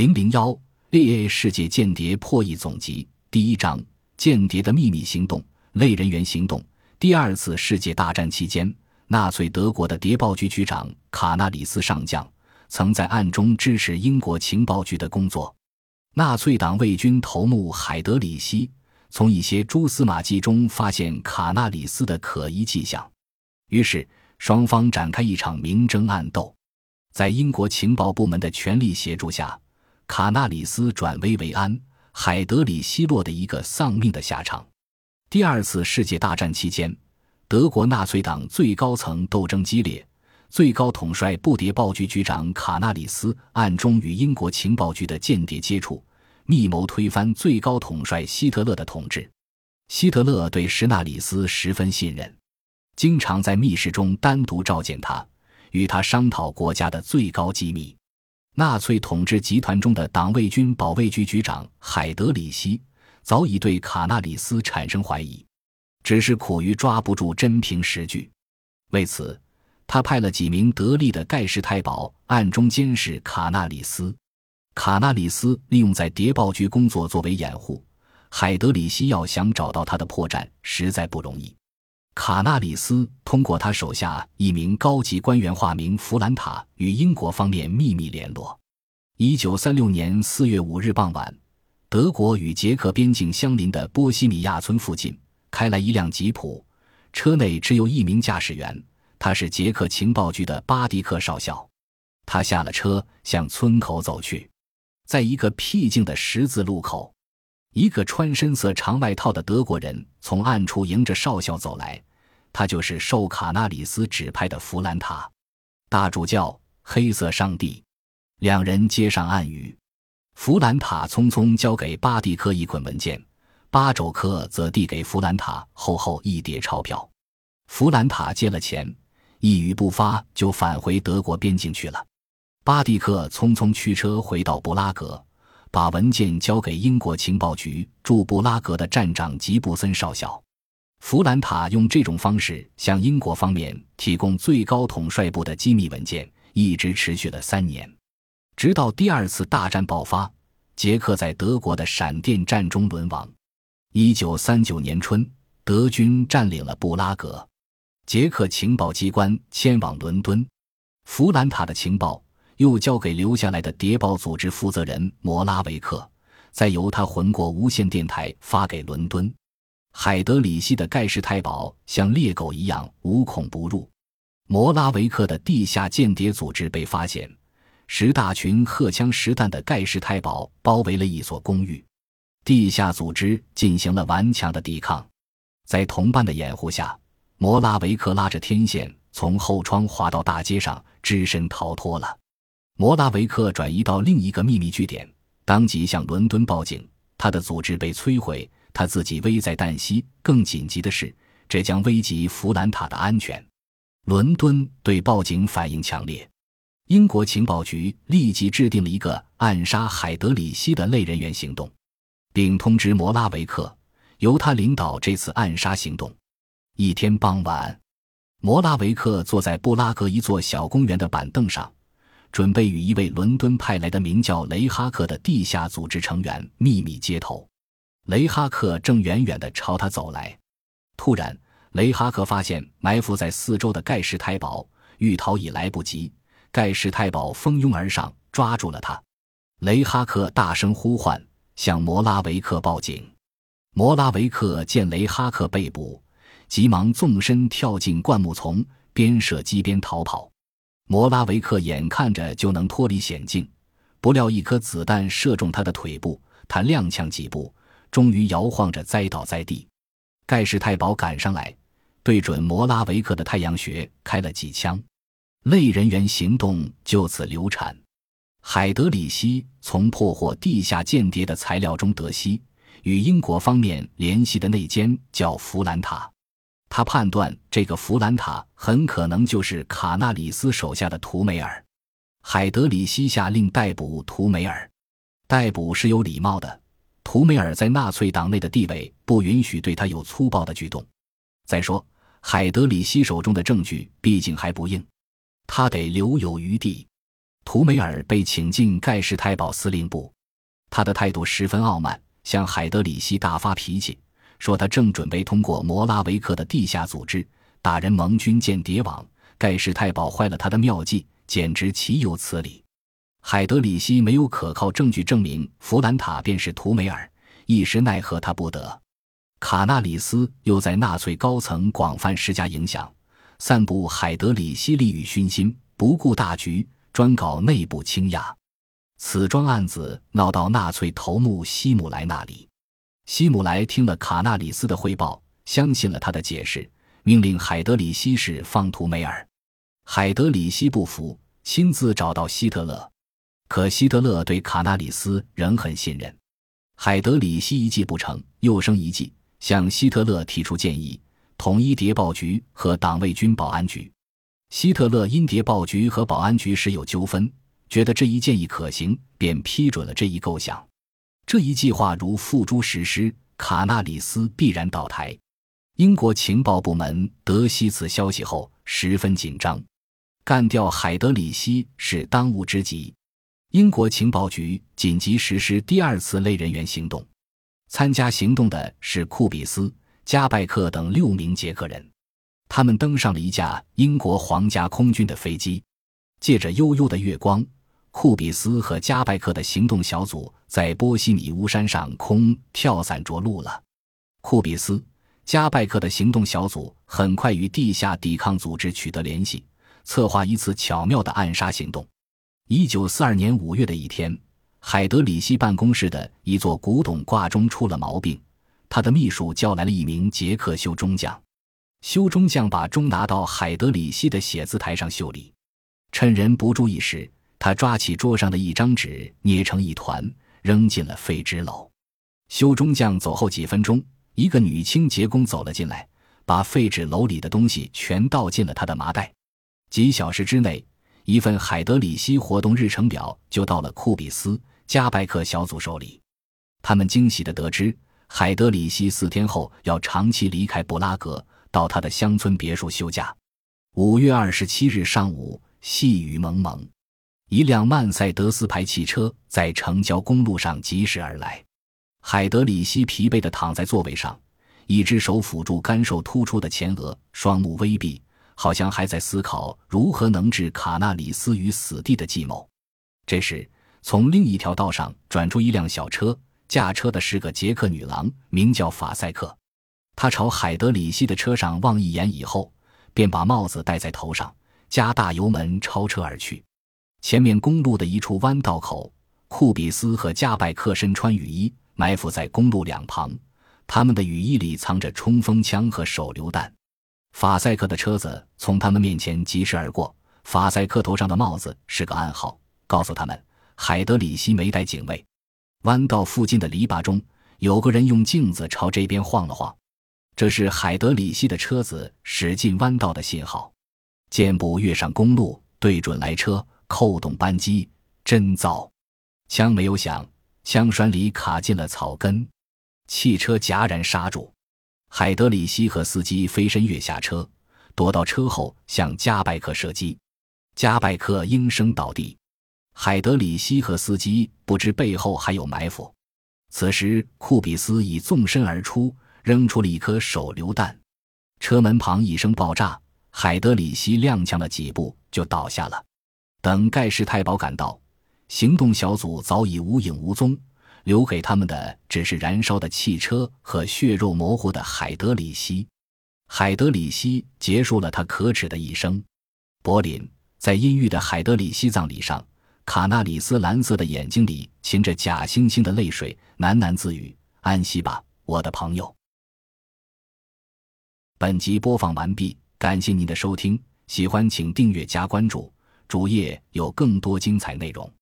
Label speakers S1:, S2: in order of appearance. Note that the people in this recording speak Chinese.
S1: 零零幺 A A 世界间谍破译总集第一章：间谍的秘密行动类人员行动。第二次世界大战期间，纳粹德国的谍报局局长卡纳里斯上将曾在暗中支持英国情报局的工作。纳粹党卫军头目海德里希从一些蛛丝马迹中发现卡纳里斯的可疑迹象，于是双方展开一场明争暗斗。在英国情报部门的全力协助下。卡纳里斯转危为安，海德里希落得一个丧命的下场。第二次世界大战期间，德国纳粹党最高层斗争激烈，最高统帅布谍报局局长卡纳里斯暗中与英国情报局的间谍接触，密谋推翻最高统帅希特勒的统治。希特勒对施纳里斯十分信任，经常在密室中单独召见他，与他商讨国家的最高机密。纳粹统治集团中的党卫军保卫局局长海德里希早已对卡纳里斯产生怀疑，只是苦于抓不住真凭实据。为此，他派了几名得力的盖世太保暗中监视卡纳里斯。卡纳里斯利用在谍报局工作作为掩护，海德里希要想找到他的破绽实在不容易。卡纳里斯通过他手下一名高级官员，化名弗兰塔，与英国方面秘密联络。一九三六年四月五日傍晚，德国与捷克边境相邻的波西米亚村附近开来一辆吉普，车内只有一名驾驶员，他是捷克情报局的巴迪克少校。他下了车，向村口走去，在一个僻静的十字路口。一个穿深色长外套的德国人从暗处迎着少校走来，他就是受卡纳里斯指派的弗兰塔。大主教，黑色上帝。两人接上暗语。弗兰塔匆匆交给巴蒂克一捆文件，巴肘克则递给弗兰塔厚厚一叠钞票。弗兰塔接了钱，一语不发就返回德国边境去了。巴蒂克匆匆驱车回到布拉格。把文件交给英国情报局驻布拉格的站长吉布森少校，弗兰塔用这种方式向英国方面提供最高统帅部的机密文件，一直持续了三年，直到第二次大战爆发，捷克在德国的闪电战中沦亡。一九三九年春，德军占领了布拉格，捷克情报机关迁往伦敦，弗兰塔的情报。又交给留下来的谍报组织负责人摩拉维克，再由他混过无线电台发给伦敦。海德里希的盖世太保像猎狗一样无孔不入。摩拉维克的地下间谍组织被发现，十大群荷枪实弹的盖世太保包围了一所公寓，地下组织进行了顽强的抵抗。在同伴的掩护下，摩拉维克拉着天线从后窗滑到大街上，只身逃脱了。摩拉维克转移到另一个秘密据点，当即向伦敦报警。他的组织被摧毁，他自己危在旦夕。更紧急的是，这将危及弗兰塔的安全。伦敦对报警反应强烈，英国情报局立即制定了一个暗杀海德里希的类人员行动，并通知摩拉维克，由他领导这次暗杀行动。一天傍晚，摩拉维克坐在布拉格一座小公园的板凳上。准备与一位伦敦派来的名叫雷哈克的地下组织成员秘密接头。雷哈克正远远地朝他走来。突然，雷哈克发现埋伏在四周的盖世太保，欲逃已来不及。盖世太保蜂拥而上，抓住了他。雷哈克大声呼唤，向摩拉维克报警。摩拉维克见雷哈克被捕，急忙纵身跳进灌木丛，边射击边逃跑。摩拉维克眼看着就能脱离险境，不料一颗子弹射中他的腿部，他踉跄几步，终于摇晃着栽倒在地。盖世太保赶上来，对准摩拉维克的太阳穴开了几枪，类人员行动就此流产。海德里希从破获地下间谍的材料中得悉，与英国方面联系的内奸叫弗兰塔。他判断这个弗兰塔很可能就是卡纳里斯手下的图梅尔。海德里希下令逮捕图梅尔。逮捕是有礼貌的，图梅尔在纳粹党内的地位不允许对他有粗暴的举动。再说，海德里希手中的证据毕竟还不硬，他得留有余地。图梅尔被请进盖世太保司令部，他的态度十分傲慢，向海德里希大发脾气，说他正准备通过摩拉维克的地下组织打人盟军间谍网，盖世太保坏了他的妙计，简直岂有此理！海德里希没有可靠证据证明弗兰塔便是图梅尔，一时奈何他不得。卡纳里斯又在纳粹高层广泛施加影响，散布海德里希利欲熏心，不顾大局，专搞内部倾轧。此桩案子闹到纳粹头目希姆莱那里，希姆莱听了卡纳里斯的汇报，相信了他的解释，命令海德里希释放图梅尔。海德里希不服，亲自找到希特勒。可希特勒对卡纳里斯仍很信任，海德里希一计不成，又生一计，向希特勒提出建议，统一谍报局和党卫军保安局。希特勒因谍报局和保安局时有纠纷，觉得这一建议可行，便批准了这一构想。这一计划如付诸实施，卡纳里斯必然倒台。英国情报部门得悉此消息后，十分紧张，干掉海德里希是当务之急。英国情报局紧急实施第二次类人员行动，参加行动的是库比斯、加拜克等六名捷克人。他们登上了一架英国皇家空军的飞机，借着悠悠的月光，库比斯和加拜克的行动小组在波西米乌山上空跳伞着陆了。库比斯、加拜克的行动小组很快与地下抵抗组织取得联系，策划一次巧妙的暗杀行动。一九四二年五月的一天，海德里希办公室的一座古董挂钟出了毛病，他的秘书叫来了一名捷克修钟匠。修钟匠把钟拿到海德里希的写字台上修理，趁人不注意时，他抓起桌上的一张纸，捏成一团，扔进了废纸篓。修钟匠走后几分钟，一个女清洁工走了进来，把废纸篓里的东西全倒进了他的麻袋。几小时之内。一份海德里希活动日程表就到了库比斯加拜克小组手里，他们惊喜地得知，海德里希四天后要长期离开布拉格，到他的乡村别墅休假。五月二十七日上午，细雨蒙蒙，一辆曼塞德斯牌汽车在城郊公路上疾驶而来。海德里希疲惫地躺在座位上，一只手抚住干瘦突出的前额，双目微闭。好像还在思考如何能置卡纳里斯于死地的计谋。这时，从另一条道上转出一辆小车，驾车的是个捷克女郎，名叫法塞克。她朝海德里希的车上望一眼以后，便把帽子戴在头上，加大油门超车而去。前面公路的一处弯道口，库比斯和加拜克身穿雨衣，埋伏在公路两旁，他们的雨衣里藏着冲锋枪和手榴弹。法塞克的车子从他们面前疾驶而过，法塞克头上的帽子是个暗号，告诉他们海德里希没带警卫。弯道附近的篱笆中有个人用镜子朝这边晃了晃，这是海德里希的车子驶进弯道的信号。箭步跃上公路，对准来车，扣动扳机，真糟！枪没有响，枪栓里卡进了草根，汽车戛然刹住。海德里希和司机飞身跃下车，躲到车后向加拜克射击，加拜克应声倒地。海德里希和司机不知背后还有埋伏。此时库比斯已纵身而出，扔出了一颗手榴弹，车门旁一声爆炸，海德里希踉跄了几步就倒下了。等盖世太保赶到，行动小组早已无影无踪。留给他们的只是燃烧的汽车和血肉模糊的海德里希。海德里希结束了他可耻的一生。柏林，在阴郁的海德里希葬礼上，卡纳里斯蓝色的眼睛里噙着假惺惺的泪水，喃喃自语：“安息吧，我的朋友。”本集播放完毕，感谢您的收听，喜欢请订阅加关注，主页有更多精彩内容。